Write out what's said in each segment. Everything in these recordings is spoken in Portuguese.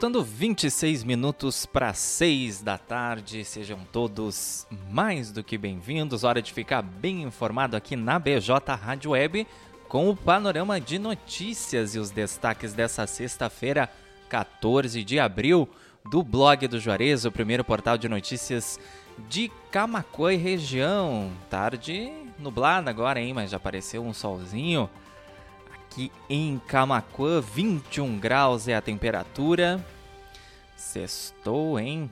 Faltando 26 minutos para 6 da tarde, sejam todos mais do que bem-vindos. Hora de ficar bem informado aqui na BJ Rádio Web com o panorama de notícias e os destaques dessa sexta-feira, 14 de abril, do blog do Juarez, o primeiro portal de notícias de Camacuã e região. Tarde nublada agora, hein, mas já apareceu um solzinho aqui em Camacuã, 21 graus é a temperatura. Sextou, hein?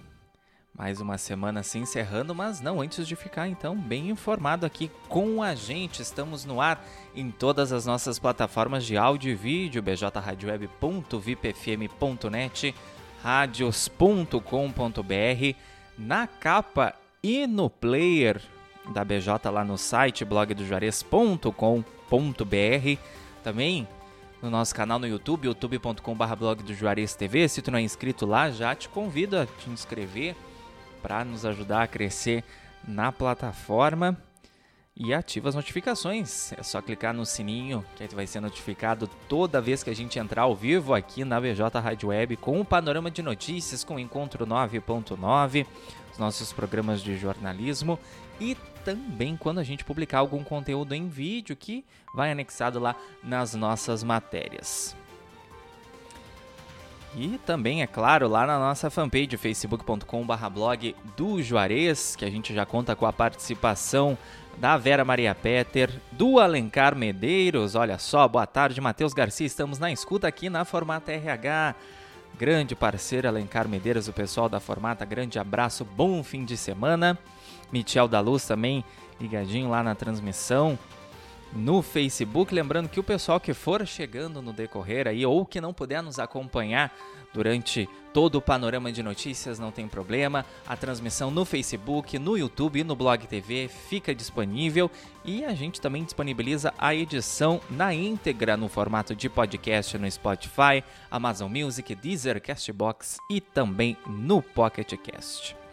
Mais uma semana se encerrando, mas não antes de ficar então bem informado aqui com a gente. Estamos no ar em todas as nossas plataformas de áudio e vídeo, bjradioweb.vipfm.net, radios.com.br, na capa e no player da BJ lá no site blogdojuarez.com.br também no nosso canal no YouTube, youtube.com.br blog do Juarez TV. Se tu não é inscrito lá, já te convido a te inscrever para nos ajudar a crescer na plataforma e ativa as notificações. É só clicar no sininho que aí vai ser notificado toda vez que a gente entrar ao vivo aqui na BJ Rádio Web com o panorama de notícias, com o Encontro 9.9, os nossos programas de jornalismo e também quando a gente publicar algum conteúdo em vídeo que vai anexado lá nas nossas matérias. E também, é claro, lá na nossa fanpage facebook.com.br blog do Juarez, que a gente já conta com a participação da Vera Maria Peter, do Alencar Medeiros. Olha só, boa tarde, Matheus Garcia. Estamos na escuta aqui na Formata RH. Grande parceiro Alencar Medeiros, o pessoal da Formata. Grande abraço, bom fim de semana. Michel da Luz também ligadinho lá na transmissão no Facebook. Lembrando que o pessoal que for chegando no decorrer aí ou que não puder nos acompanhar durante todo o panorama de notícias, não tem problema. A transmissão no Facebook, no YouTube e no Blog TV fica disponível e a gente também disponibiliza a edição na íntegra no formato de podcast no Spotify, Amazon Music, Deezer, Castbox e também no Pocket Cast.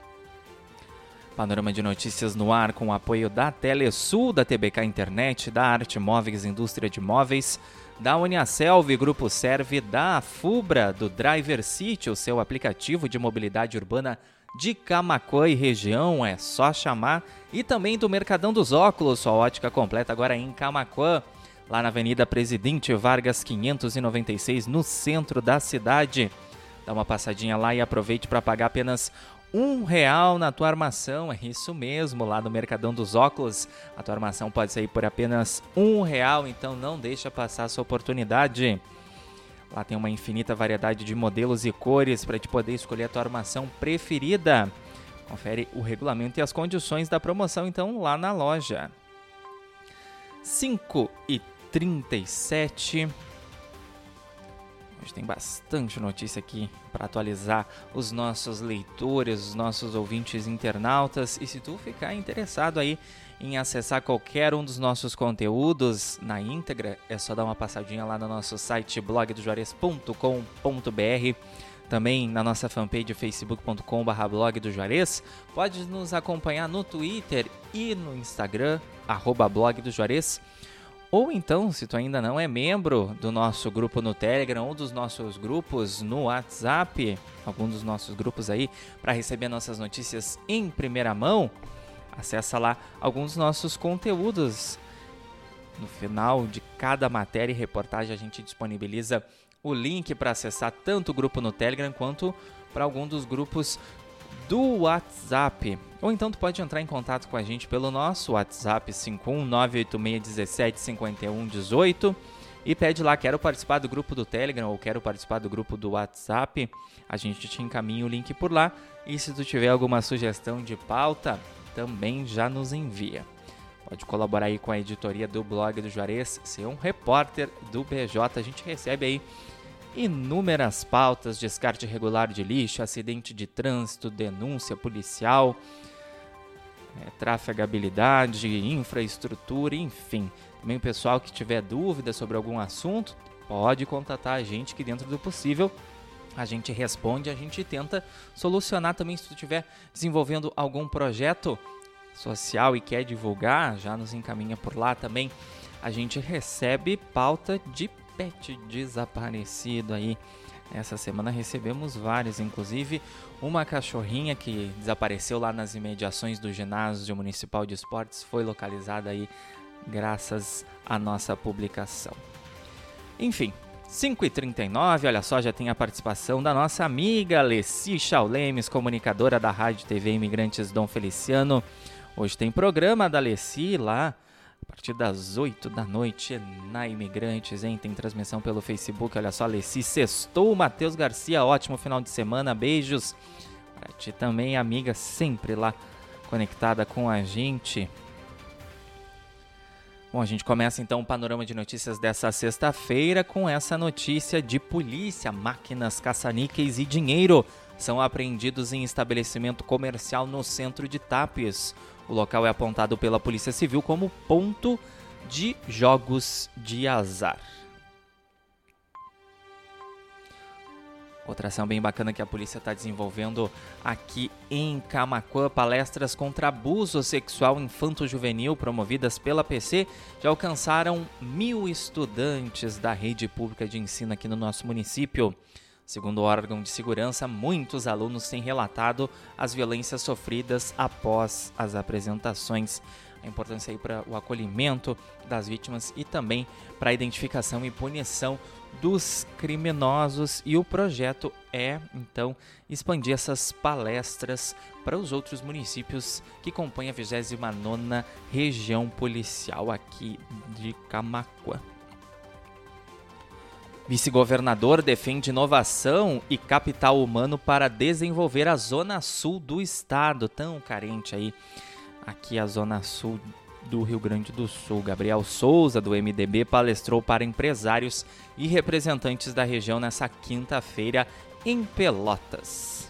Panorama de notícias no ar com o apoio da Telesul, da TBK Internet, da Arte Móveis Indústria de Móveis, da Uniaselv Grupo Serve, da Fubra, do Driver City, o seu aplicativo de mobilidade urbana de Camacuã e região, é só chamar, e também do Mercadão dos Óculos, sua ótica completa agora em Camacuã, lá na Avenida Presidente Vargas 596, no centro da cidade. Dá uma passadinha lá e aproveite para pagar apenas um real na tua armação. É isso mesmo, lá no Mercadão dos Óculos. A tua armação pode sair por apenas um real, então não deixa passar essa oportunidade. Lá tem uma infinita variedade de modelos e cores para te poder escolher a tua armação preferida. Confere o regulamento e as condições da promoção então lá na loja. 5 e 37 Hoje tem bastante notícia aqui para atualizar os nossos leitores, os nossos ouvintes internautas. E se tu ficar interessado aí em acessar qualquer um dos nossos conteúdos na íntegra, é só dar uma passadinha lá no nosso site blogdojuarez.com.br também na nossa fanpage facebook.com.br blog do Juarez. Pode nos acompanhar no Twitter e no Instagram, arroba blog do Juarez. Ou então, se tu ainda não é membro do nosso grupo no Telegram ou dos nossos grupos no WhatsApp, algum dos nossos grupos aí, para receber nossas notícias em primeira mão, acessa lá alguns dos nossos conteúdos. No final de cada matéria e reportagem a gente disponibiliza o link para acessar tanto o grupo no Telegram quanto para algum dos grupos do WhatsApp. Ou então tu pode entrar em contato com a gente pelo nosso WhatsApp 51986175118 e pede lá, quero participar do grupo do Telegram ou quero participar do grupo do WhatsApp. A gente te encaminha o link por lá. E se tu tiver alguma sugestão de pauta, também já nos envia. Pode colaborar aí com a editoria do blog do Juarez, ser um repórter do BJ. A gente recebe aí inúmeras pautas: descarte irregular de lixo, acidente de trânsito, denúncia policial, é, trafegabilidade, infraestrutura, enfim. Também o pessoal que tiver dúvida sobre algum assunto, pode contatar a gente que dentro do possível a gente responde, a gente tenta solucionar também se tu estiver desenvolvendo algum projeto social e quer divulgar, já nos encaminha por lá também. A gente recebe pauta de pet desaparecido aí. Essa semana recebemos vários, inclusive uma cachorrinha que desapareceu lá nas imediações do ginásio municipal de esportes foi localizada aí graças à nossa publicação. Enfim, 5h39, olha só, já tem a participação da nossa amiga Leci Chaulemes, comunicadora da Rádio TV Imigrantes Dom Feliciano. Hoje tem programa da Leci lá, a partir das 8 da noite, na Imigrantes, hein? Tem transmissão pelo Facebook, olha só, Leci sextou, Matheus Garcia, ótimo final de semana, beijos. Pra ti também, amiga, sempre lá conectada com a gente. Bom, a gente começa então o panorama de notícias dessa sexta-feira com essa notícia de polícia: máquinas, caça-níqueis e dinheiro são apreendidos em estabelecimento comercial no centro de Tapes. O local é apontado pela Polícia Civil como ponto de jogos de azar. Outra ação bem bacana que a polícia está desenvolvendo aqui em Camacuã, palestras contra abuso sexual infanto-juvenil promovidas pela PC, já alcançaram mil estudantes da rede pública de ensino aqui no nosso município. Segundo o órgão de segurança, muitos alunos têm relatado as violências sofridas após as apresentações a importância aí para o acolhimento das vítimas e também para a identificação e punição dos criminosos. E o projeto é, então, expandir essas palestras para os outros municípios que compõem a 29 região policial aqui de Camacuã. Vice-governador defende inovação e capital humano para desenvolver a zona sul do estado, tão carente aí aqui a zona sul do Rio Grande do Sul. Gabriel Souza, do MDB, palestrou para empresários e representantes da região nessa quinta-feira em Pelotas.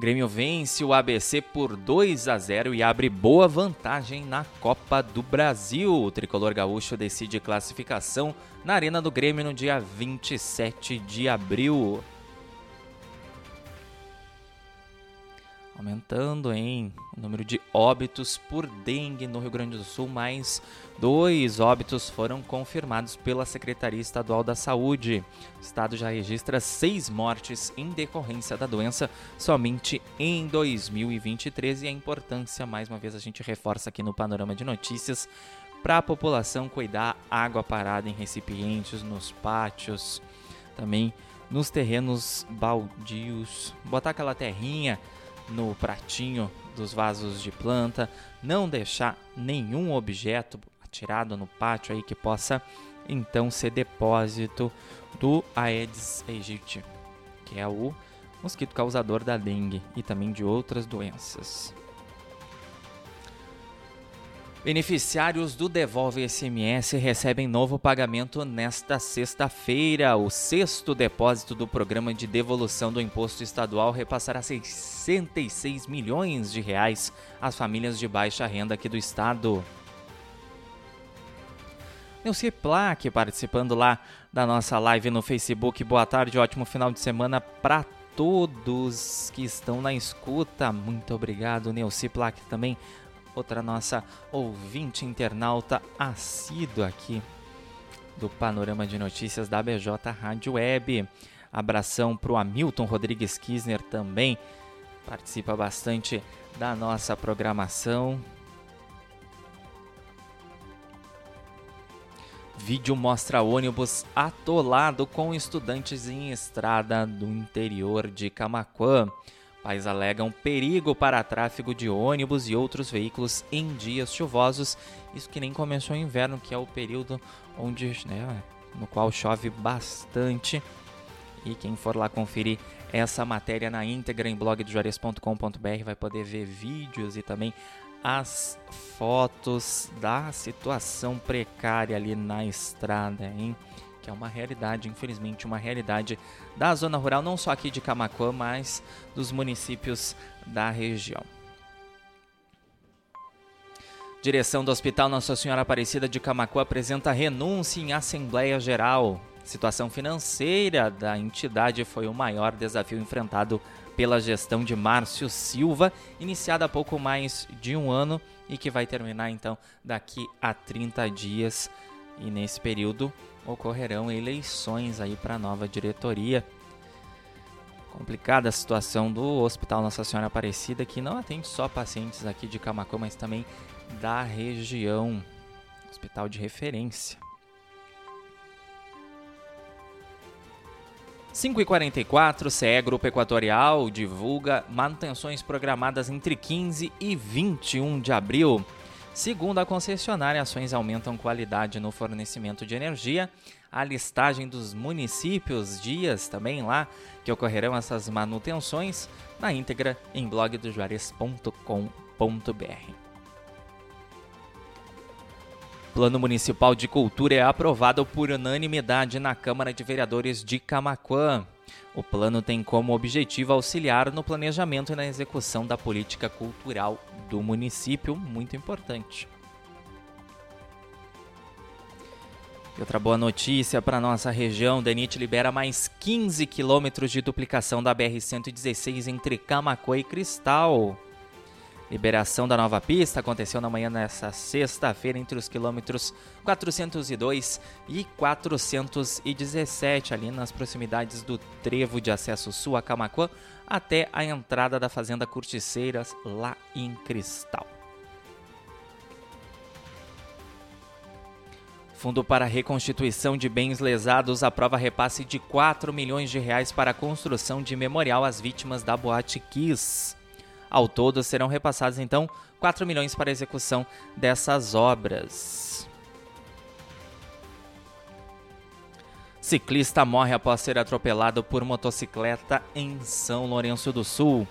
Grêmio vence o ABC por 2 a 0 e abre boa vantagem na Copa do Brasil. O tricolor gaúcho decide classificação na Arena do Grêmio no dia 27 de abril. Aumentando em número de óbitos por dengue no Rio Grande do Sul, mais dois óbitos foram confirmados pela Secretaria Estadual da Saúde. O estado já registra seis mortes em decorrência da doença somente em 2023 e a importância, mais uma vez a gente reforça aqui no panorama de notícias, para a população cuidar água parada em recipientes, nos pátios, também nos terrenos baldios, botar aquela terrinha no pratinho dos vasos de planta, não deixar nenhum objeto atirado no pátio aí que possa então ser depósito do Aedes aegypti, que é o mosquito causador da dengue e também de outras doenças. Beneficiários do Devolve SMS recebem novo pagamento nesta sexta-feira. O sexto depósito do programa de devolução do imposto estadual repassará 66 milhões de reais às famílias de baixa renda aqui do estado. Neuci Plaque participando lá da nossa live no Facebook. Boa tarde, ótimo final de semana para todos que estão na escuta. Muito obrigado, Neuci Plaque também outra nossa ouvinte internauta assídua aqui do Panorama de Notícias da BJ Rádio Web. Abração para o Hamilton Rodrigues Kisner também, participa bastante da nossa programação. Vídeo mostra ônibus atolado com estudantes em estrada do interior de Camaquã. Pais alegam perigo para tráfego de ônibus e outros veículos em dias chuvosos. Isso que nem começou o inverno, que é o período onde, né, no qual chove bastante. E quem for lá conferir essa matéria na íntegra em blogdojuarez.com.br vai poder ver vídeos e também as fotos da situação precária ali na estrada, hein? Que é uma realidade, infelizmente, uma realidade da zona rural, não só aqui de Camacuã, mas dos municípios da região. Direção do Hospital Nossa Senhora Aparecida de Camacuã apresenta renúncia em Assembleia Geral. Situação financeira da entidade foi o maior desafio enfrentado pela gestão de Márcio Silva, iniciada há pouco mais de um ano e que vai terminar então daqui a 30 dias. E nesse período ocorrerão eleições aí para a nova diretoria. Complicada a situação do Hospital Nossa Senhora Aparecida, que não atende só pacientes aqui de Camacuã, mas também da região. Hospital de referência. 5h44, CE Grupo Equatorial divulga manutenções programadas entre 15 e 21 de abril. Segundo a concessionária, ações aumentam qualidade no fornecimento de energia. A listagem dos municípios, dias também lá que ocorrerão essas manutenções, na íntegra em blogdojuarez.com.br. Plano Municipal de Cultura é aprovado por unanimidade na Câmara de Vereadores de Camaquã. O plano tem como objetivo auxiliar no planejamento e na execução da política cultural do município, muito importante. E outra boa notícia para nossa região: DENIT libera mais 15 quilômetros de duplicação da BR-116 entre Camacuã e Cristal. Liberação da nova pista aconteceu na manhã dessa sexta-feira entre os quilômetros 402 e 417, ali nas proximidades do trevo de acesso sul a Camacuã, até a entrada da Fazenda Curticeiras, lá em Cristal. Fundo para Reconstituição de Bens Lesados aprova repasse de 4 milhões de reais para a construção de memorial às vítimas da Boate Kiss. Ao todo, serão repassados então 4 milhões para a execução dessas obras. Ciclista morre após ser atropelado por motocicleta em São Lourenço do Sul.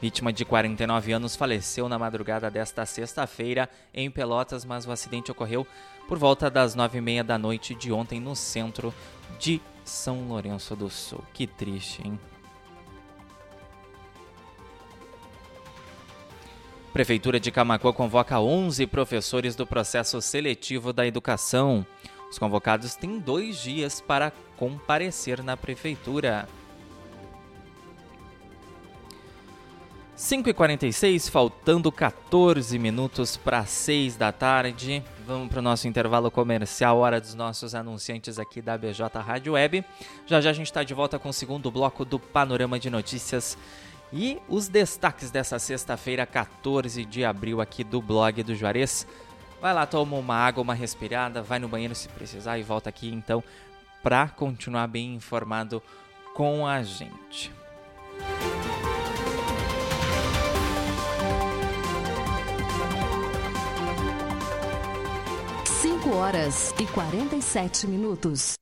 Vítima de 49 anos faleceu na madrugada desta sexta-feira em Pelotas, mas o acidente ocorreu por volta das nove e meia da noite de ontem no centro de São Lourenço do Sul. Que triste, hein? Prefeitura de Camacuã convoca 11 professores do processo seletivo da educação. Os convocados têm dois dias para comparecer na prefeitura. 5h46, faltando 14 minutos para 6 da tarde. Vamos para o nosso intervalo comercial, hora dos nossos anunciantes aqui da BJ Rádio Web. Já já a gente está de volta com o segundo bloco do Panorama de Notícias e os destaques dessa sexta-feira, 14 de abril, aqui do blog do Juarez. Vai lá, toma uma água, uma respirada, vai no banheiro se precisar e volta aqui então para continuar bem informado com a gente. Cinco horas e quarenta e sete minutos.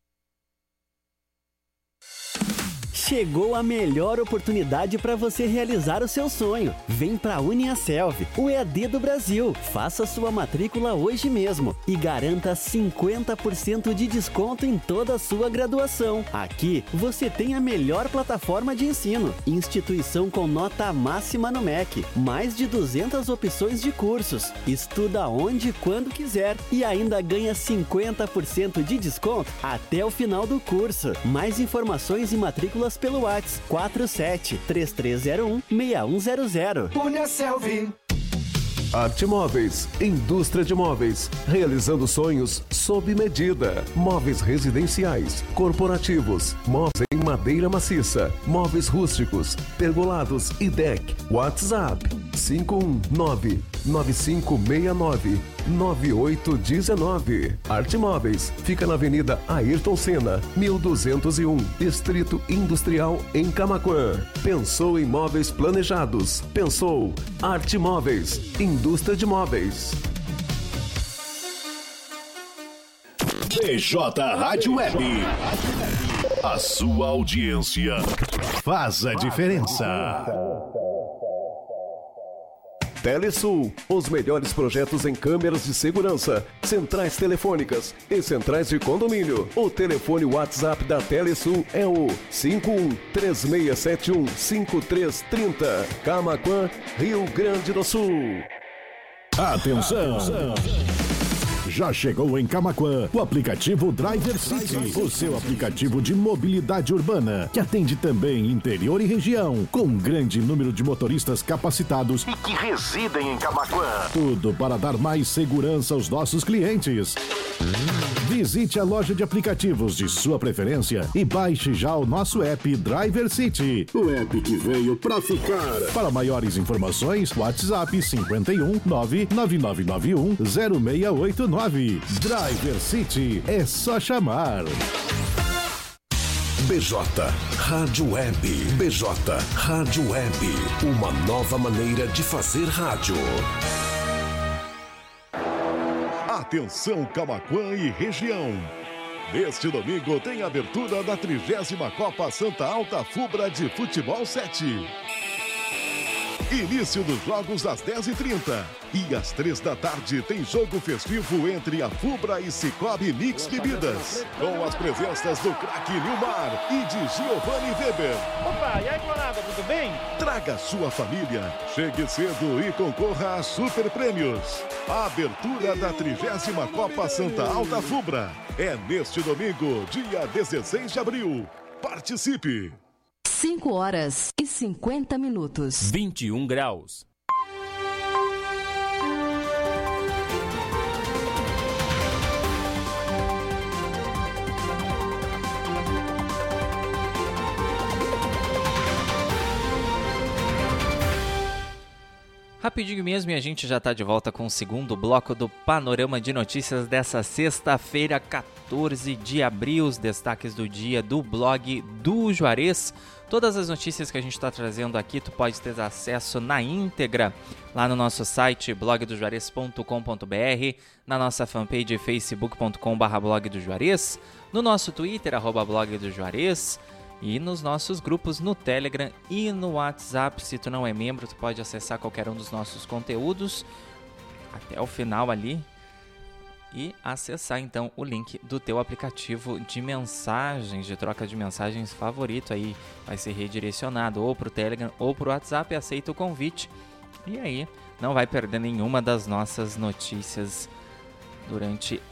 Chegou a melhor oportunidade para você realizar o seu sonho. Vem para a Uniaselv, o EAD do Brasil. Faça sua matrícula hoje mesmo e garanta 50% de desconto em toda a sua graduação. Aqui você tem a melhor plataforma de ensino, instituição com nota máxima no MEC, mais de 200 opções de cursos. Estuda onde e quando quiser e ainda ganha 50% de desconto até o final do curso. Mais informações e matrículas pelo WhatsApp 47 3301 6100. Punha Selvi. Arte Móveis, indústria de móveis, realizando sonhos sob medida. Móveis residenciais, corporativos, móveis madeira maciça, móveis rústicos, pergolados e deck. WhatsApp 519 9569 9819. Arte Móveis fica na Avenida Ayrton Senna, 1201, Distrito Industrial em Camaquã. Pensou em móveis planejados? Pensou Arte Móveis, indústria de móveis. BJ Rádio Web. A sua audiência faz a diferença. Telesul, os melhores projetos em câmeras de segurança, centrais telefônicas e centrais de condomínio. O telefone WhatsApp da Telesul é o 5136715330, Camaquã, Rio Grande do Sul. Atenção. Já chegou em Camaquã o aplicativo Driver City, o seu aplicativo de mobilidade urbana, que atende também interior e região, com um grande número de motoristas capacitados e que residem em Camaquã. Tudo para dar mais segurança aos nossos clientes. Visite a loja de aplicativos de sua preferência e baixe já o nosso app Driver City. O app que veio para ficar. Para maiores informações, WhatsApp 51 99991 0689. Driver City é só chamar. BJ Rádio Web. BJ Rádio Web. Uma nova maneira de fazer rádio. Atenção Camaquã e região. Neste domingo tem abertura da 30 Copa Santa Alta Fubra de Futebol 7. Início dos jogos às 10h30. E às 3 da tarde tem jogo festivo entre a Fubra e Cicobi Mix Bebidas. Com as presenças do craque Nilmar e de Giovanni Weber. Opa, e aí, Colorado, tudo bem? Traga sua família, chegue cedo e concorra a super prêmios. A abertura da 30 Copa Santa Alta Fubra é neste domingo, dia 16 de abril. Participe! 5 horas e 50 minutos. 21 graus. Rapidinho mesmo e a gente já está de volta com o segundo bloco do Panorama de Notícias dessa sexta-feira, 14 de abril. Os destaques do dia do blog do Juarez. Todas as notícias que a gente está trazendo aqui, tu pode ter acesso na íntegra lá no nosso site blogdojuarez.com.br, na nossa fanpage facebook.com.br blog do Juarez, no nosso Twitter, arroba blog do Juarez, e nos nossos grupos no Telegram e no WhatsApp. Se tu não é membro, tu pode acessar qualquer um dos nossos conteúdos até o final ali e acessar então o link do teu aplicativo de mensagens, de troca de mensagens favorito aí, vai ser redirecionado ou para o Telegram ou para o WhatsApp, aceita o convite e aí não vai perder nenhuma das nossas notícias durante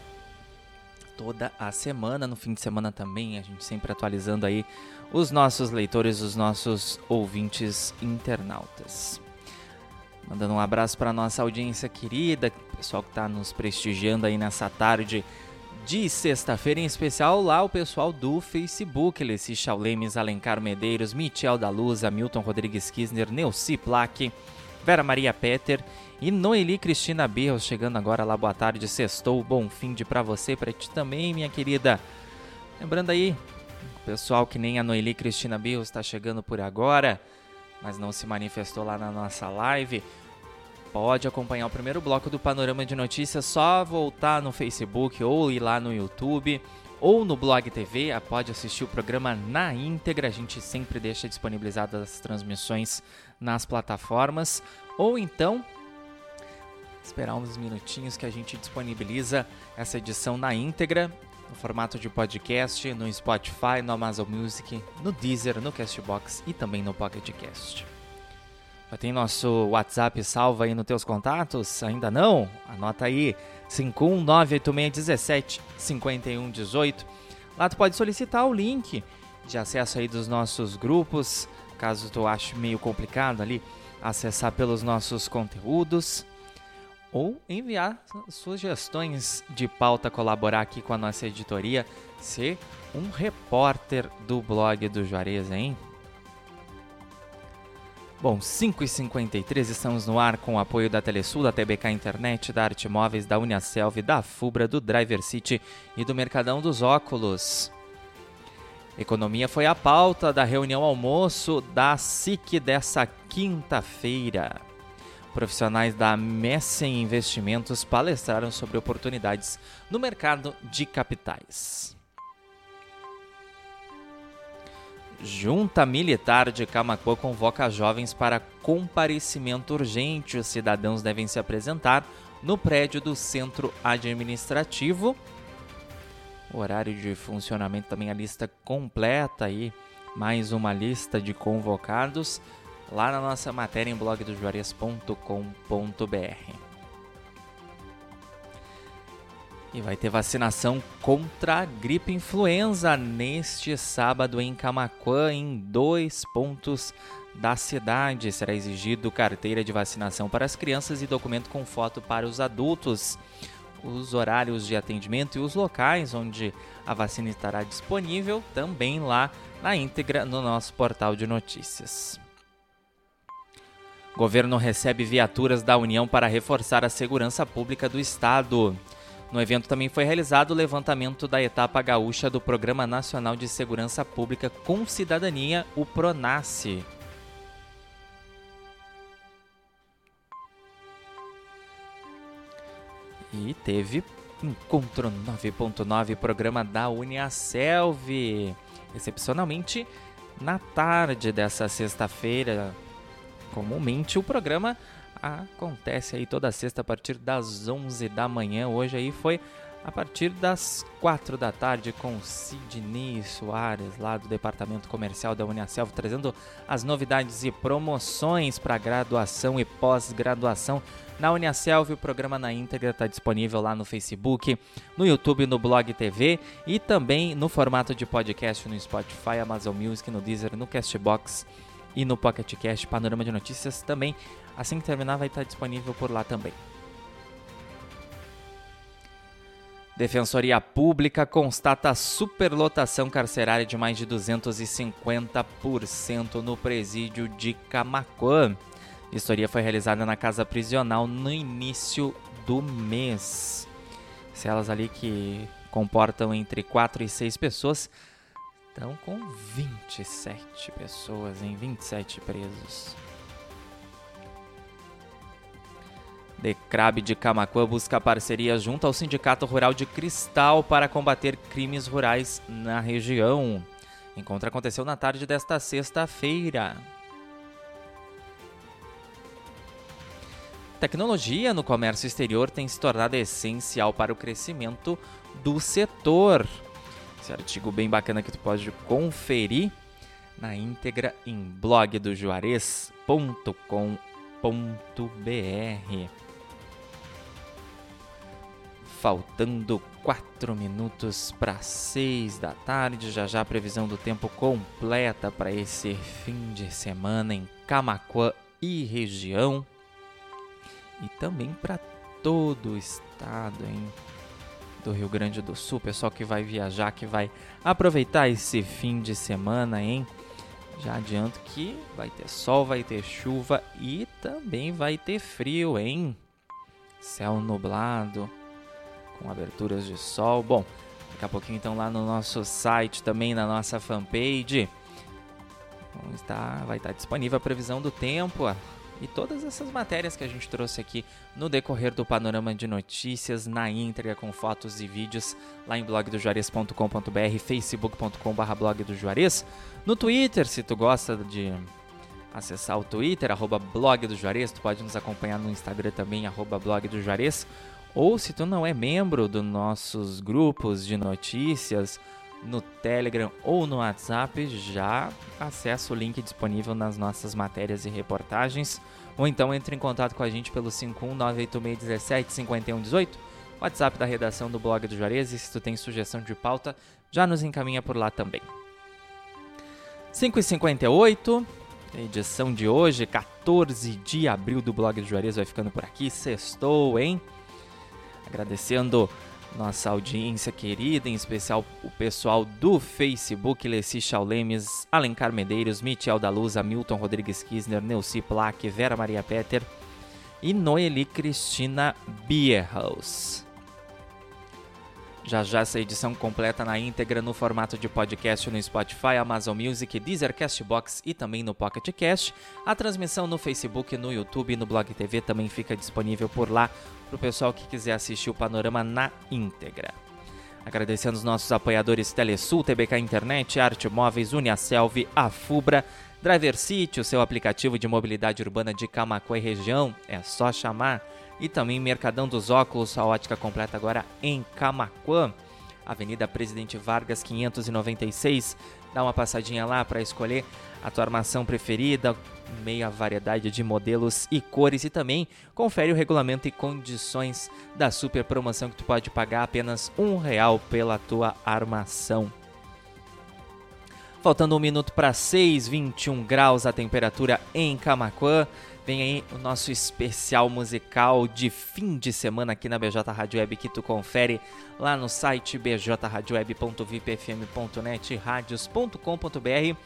toda a semana, no fim de semana também, a gente sempre atualizando aí os nossos leitores, os nossos ouvintes internautas. Mandando um abraço para nossa audiência querida, pessoal que está nos prestigiando aí nessa tarde de sexta-feira, em especial lá o pessoal do Facebook, Leci Chaulemes, Alencar Medeiros, Michel da Luz, Hamilton Rodrigues Kisner, Neuci Plaque, Vera Maria Peter e Noeli Cristina Berros, chegando agora lá, boa tarde, sextou, bom fim de para você, para ti também, minha querida. Lembrando aí, pessoal que nem a Noeli Cristina Berros está chegando por agora, mas não se manifestou lá na nossa live, pode acompanhar o primeiro bloco do Panorama de Notícias, só voltar no Facebook ou ir lá no YouTube ou no Blog TV, pode assistir o programa na íntegra, a gente sempre deixa disponibilizadas as transmissões nas plataformas, ou então esperar uns minutinhos que a gente disponibiliza essa edição na íntegra, no formato de podcast, no Spotify, no Amazon Music, no Deezer, no Castbox e também no Pocket Cast. Já tem nosso WhatsApp salvo aí nos teus contatos? Ainda não? Anota aí, 51986175118. Lá tu pode solicitar o link de acesso aí dos nossos grupos, caso tu ache meio complicado ali acessar pelos nossos conteúdos ou enviar sugestões de pauta, colaborar aqui com a nossa editoria, ser um repórter do blog do Juarez, hein? Bom, 5h53 estamos no ar com o apoio da Telesul, da TBK Internet, da Arte Móveis, da Uniaselv, da Fubra, do Driver City e do Mercadão dos Óculos. Economia foi a pauta da reunião almoço da SIC dessa quinta-feira. Profissionais da Messen Investimentos palestraram sobre oportunidades no mercado de capitais. Junta Militar de Camacuã convoca jovens para comparecimento urgente. Os cidadãos devem se apresentar no prédio do Centro Administrativo. Horário de funcionamento também a lista completa aí, mais uma lista de convocados lá na nossa matéria em blogdojuarez.com.br. E vai ter vacinação contra a gripe influenza neste sábado em Camaquã, em dois pontos da cidade. Será exigido carteira de vacinação para as crianças e documento com foto para os adultos. Os horários de atendimento e os locais onde a vacina estará disponível também lá na íntegra no nosso portal de notícias. Governo recebe viaturas da União para reforçar a segurança pública do Estado. No evento também foi realizado o levantamento da etapa gaúcha do Programa Nacional de Segurança Pública com Cidadania, o PRONASSE. E teve Encontro 9.9, programa da Uniaselv. Excepcionalmente, na tarde dessa sexta-feira, comumente o programa acontece aí toda sexta a partir das 11 da manhã. Hoje aí foi a partir das 4 da tarde com Sidney Soares, lá do Departamento Comercial da Uniaselv, trazendo as novidades e promoções para graduação e pós-graduação na Uniaselv. O programa na íntegra está disponível lá no Facebook, no YouTube, no Blog TV e também no formato de podcast no Spotify, Amazon Music, no Deezer, no Castbox e no Pocket Cast, Panorama de Notícias também. Assim que terminar, vai estar disponível por lá também. Defensoria Pública constata superlotação carcerária de mais de 250% no presídio de Camacuã. A vistoria foi realizada na casa prisional no início do mês. Celas ali que comportam entre 4 e 6 pessoas estão com 27 pessoas em 27 presos. Decrabe de Camacuã busca parceria junto ao Sindicato Rural de Cristal para combater crimes rurais na região. Encontro aconteceu na tarde desta sexta-feira. Tecnologia no comércio exterior tem se tornado essencial para o crescimento do setor. Esse artigo bem bacana que tu pode conferir na íntegra em blogdojuarez.com.br. Faltando 4 minutos para 6 da tarde, já já a previsão do tempo completa para esse fim de semana em Camacuã e região. E também para todo o estado, hein? Do Rio Grande do Sul, pessoal que vai viajar, que vai aproveitar esse fim de semana, hein? Já adianto que vai ter sol, vai ter chuva e também vai ter frio, hein? Céu nublado, com aberturas de sol. Bom, daqui a pouquinho então lá no nosso site, também na nossa fanpage, está, vai estar disponível a previsão do tempo e todas essas matérias que a gente trouxe aqui no decorrer do panorama de notícias na íntegra com fotos e vídeos lá em blogdojuarez.com.br, facebook.com.br blog do Juarez, no Twitter, se tu gosta de acessar o Twitter, arroba blog do Juarez, tu pode nos acompanhar no Instagram também, arroba blog do Juarez, ou se tu não é membro dos nossos grupos de notícias no Telegram ou no WhatsApp, já acessa o link disponível nas nossas matérias e reportagens. Ou então entre em contato com a gente pelo 51986175118, WhatsApp da redação do blog do Juarez. E se tu tem sugestão de pauta, já nos encaminha por lá também. 5h58, edição de hoje, 14 de abril do blog do Juarez, vai ficando por aqui. Sextou, hein? Agradecendo nossa audiência querida, em especial o pessoal do Facebook, Leci Chaulemes, Alencar Medeiros, Michel da Luz, Hamilton Rodrigues Kisner, Neuci Plaque, Vera Maria Peter e Noeli Cristina Bierhaus. Já já essa edição completa na íntegra no formato de podcast no Spotify, Amazon Music, Deezer, Castbox e também no Pocket Cast. A transmissão no Facebook, no YouTube e no Blog TV também fica disponível por lá para o pessoal que quiser assistir o panorama na íntegra. Agradecendo os nossos apoiadores Telesul, TBK Internet, Arte Móveis, Uniaselv, Afubra, Driver City, o seu aplicativo de mobilidade urbana de Camacuã e região, é só chamar e também Mercadão dos Óculos, a ótica completa agora em Camaquã. Avenida Presidente Vargas 596. Dá uma passadinha lá para escolher a tua armação preferida, meia variedade de modelos e cores e também confere o regulamento e condições da super promoção que tu pode pagar apenas um real pela tua armação. Faltando um minuto para 6, 21 graus a temperatura em Camacuã. Vem aí o nosso especial musical de fim de semana aqui na BJ Rádio Web que tu confere lá no site bjradioweb.vipfm.net, radios.com.br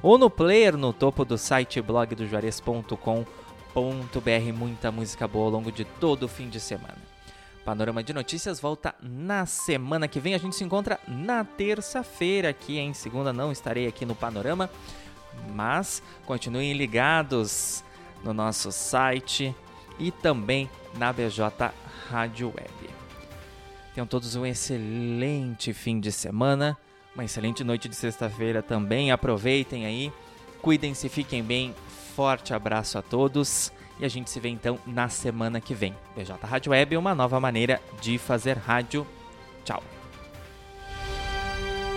ou no player no topo do site blogdojuarez.com.br. Muita música boa ao longo de todo o fim de semana. Panorama de Notícias volta na semana que vem. A gente se encontra na terça-feira aqui, em segunda não estarei aqui no Panorama, mas continuem ligados no nosso site e também na BJ Rádio Web. Tenham todos um excelente fim de semana, uma excelente noite de sexta-feira também. Aproveitem aí, cuidem-se, fiquem bem. Forte abraço a todos e a gente se vê então na semana que vem. BJ Rádio Web, uma nova maneira de fazer rádio. Tchau.